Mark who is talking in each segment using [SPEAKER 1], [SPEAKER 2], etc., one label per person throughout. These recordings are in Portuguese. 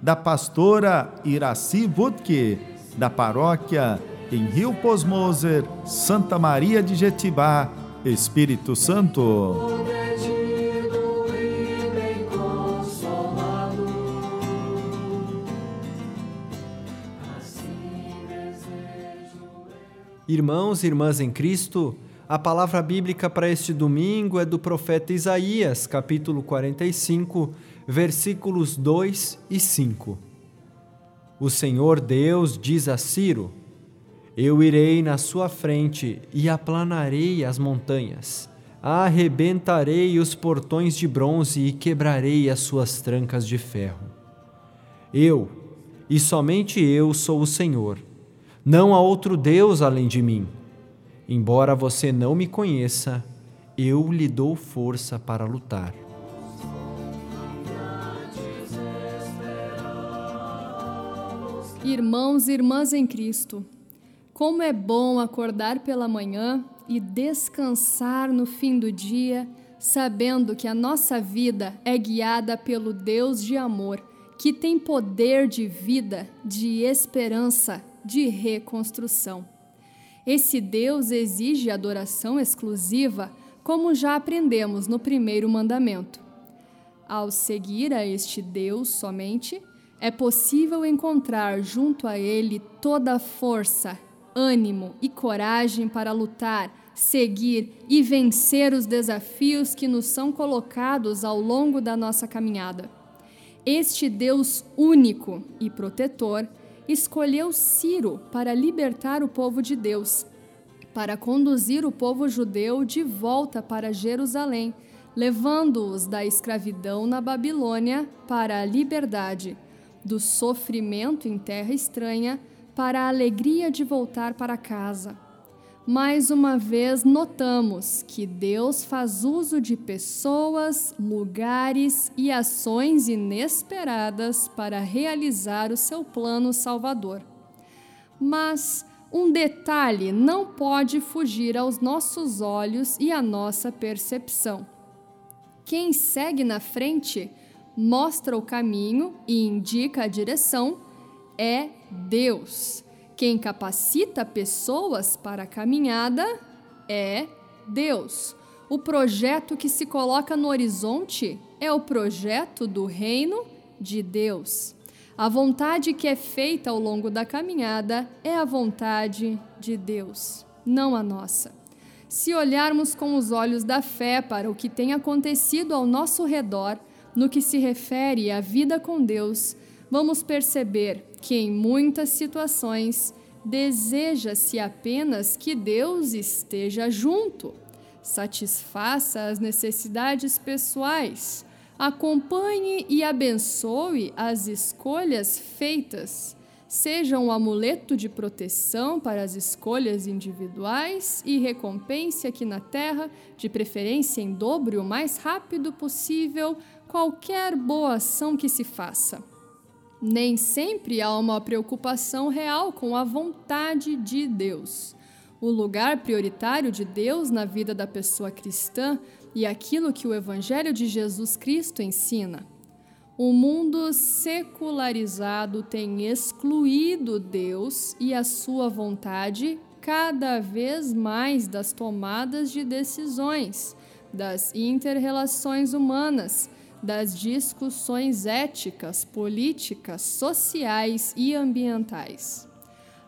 [SPEAKER 1] da pastora Iraci Wutke, da paróquia em Rio Posmoser, Santa Maria de Jetibá, Espírito Santo.
[SPEAKER 2] Irmãos e irmãs em Cristo, a palavra bíblica para este domingo é do profeta Isaías, capítulo 45, versículos 2 e 5. O Senhor Deus diz a Ciro: Eu irei na sua frente e aplanarei as montanhas, arrebentarei os portões de bronze e quebrarei as suas trancas de ferro. Eu, e somente eu, sou o Senhor. Não há outro Deus além de mim. Embora você não me conheça, eu lhe dou força para lutar.
[SPEAKER 3] Irmãos e irmãs em Cristo, como é bom acordar pela manhã e descansar no fim do dia, sabendo que a nossa vida é guiada pelo Deus de amor, que tem poder de vida, de esperança, de reconstrução. Esse Deus exige adoração exclusiva, como já aprendemos no primeiro mandamento. Ao seguir a este Deus somente, é possível encontrar junto a Ele toda a força, ânimo e coragem para lutar, seguir e vencer os desafios que nos são colocados ao longo da nossa caminhada. Este Deus único e protetor escolheu Ciro para libertar o povo de Deus, para conduzir o povo judeu de volta para Jerusalém, levando-os da escravidão na Babilônia para a liberdade do sofrimento em terra estranha para a alegria de voltar para casa. Mais uma vez notamos que Deus faz uso de pessoas, lugares e ações inesperadas para realizar o seu plano salvador. Mas um detalhe não pode fugir aos nossos olhos e à nossa percepção. Quem segue na frente mostra o caminho e indica a direção é Deus. Quem capacita pessoas para a caminhada é Deus. O projeto que se coloca no horizonte é o projeto do reino de Deus. A vontade que é feita ao longo da caminhada é a vontade de Deus, não a nossa. Se olharmos com os olhos da fé para o que tem acontecido ao nosso redor, no que se refere à vida com Deus, vamos perceber que em muitas situações deseja-se apenas que Deus esteja junto, satisfaça as necessidades pessoais, acompanhe e abençoe as escolhas feitas, seja um amuleto de proteção para as escolhas individuais e recompense aqui na terra, de preferência em dobro o mais rápido possível qualquer boa ação que se faça. Nem sempre há uma preocupação real com a vontade de Deus. O lugar prioritário de Deus na vida da pessoa cristã e aquilo que o Evangelho de Jesus Cristo ensina. O mundo secularizado tem excluído Deus e a sua vontade cada vez mais das tomadas de decisões, das interrelações humanas das discussões éticas, políticas, sociais e ambientais.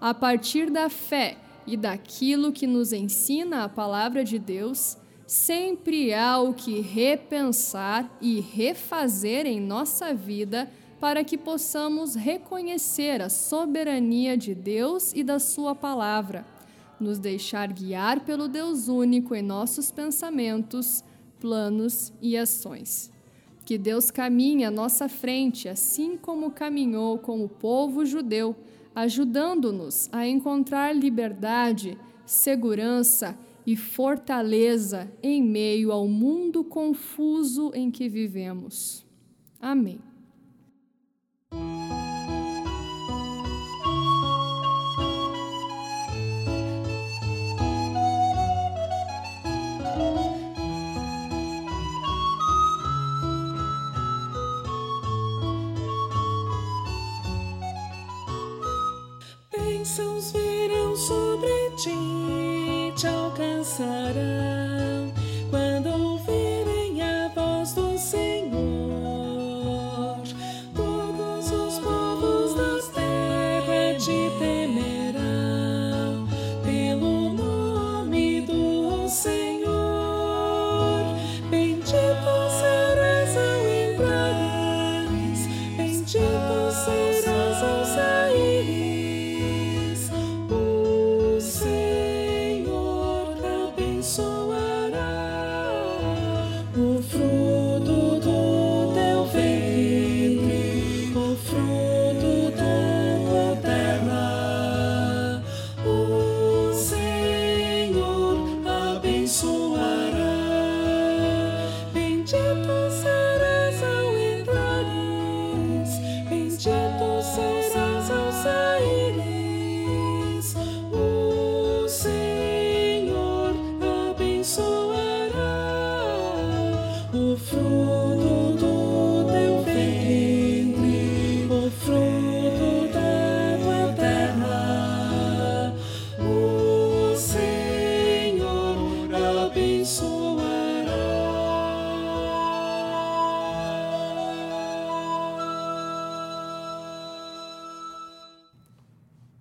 [SPEAKER 3] A partir da fé e daquilo que nos ensina a palavra de Deus, sempre há o que repensar e refazer em nossa vida para que possamos reconhecer a soberania de Deus e da Sua palavra, nos deixar guiar pelo Deus único em nossos pensamentos, planos e ações. Que Deus caminhe à nossa frente, assim como caminhou com o povo judeu, ajudando-nos a encontrar liberdade, segurança e fortaleza em meio ao mundo confuso em que vivemos. Amém.
[SPEAKER 4] Bênçãos virão sobre ti, te alcançarão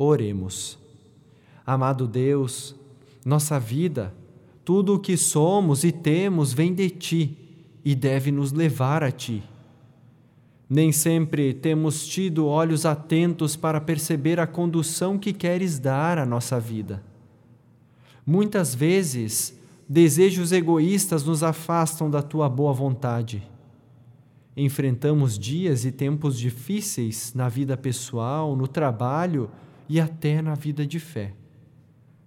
[SPEAKER 2] Oremos. Amado Deus, nossa vida, tudo o que somos e temos vem de Ti e deve nos levar a Ti. Nem sempre temos tido olhos atentos para perceber a condução que queres dar à nossa vida. Muitas vezes, desejos egoístas nos afastam da tua boa vontade. Enfrentamos dias e tempos difíceis na vida pessoal, no trabalho e até na vida de fé.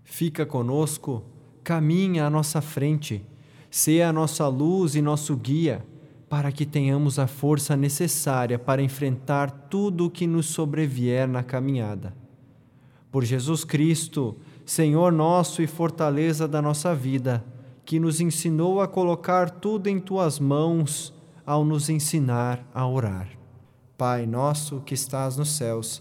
[SPEAKER 2] Fica conosco, caminha à nossa frente, seja a nossa luz e nosso guia, para que tenhamos a força necessária para enfrentar tudo o que nos sobrevier na caminhada. Por Jesus Cristo, Senhor nosso e fortaleza da nossa vida, que nos ensinou a colocar tudo em tuas mãos ao nos ensinar a orar. Pai nosso que estás nos céus,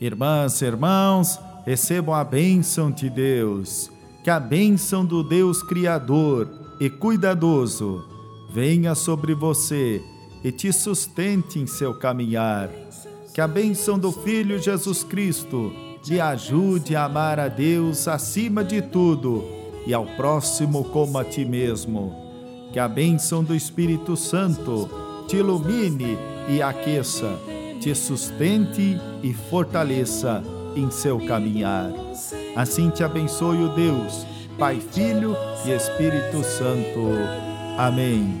[SPEAKER 1] Irmãs e irmãos, recebam a bênção de Deus. Que a bênção do Deus Criador e cuidadoso venha sobre você e te sustente em seu caminhar. Que a bênção do Filho Jesus Cristo te ajude a amar a Deus acima de tudo e ao próximo como a ti mesmo. Que a bênção do Espírito Santo te ilumine e aqueça te sustente e fortaleça em seu caminhar. Assim te abençoe o Deus, Pai, Filho e Espírito Santo. Amém.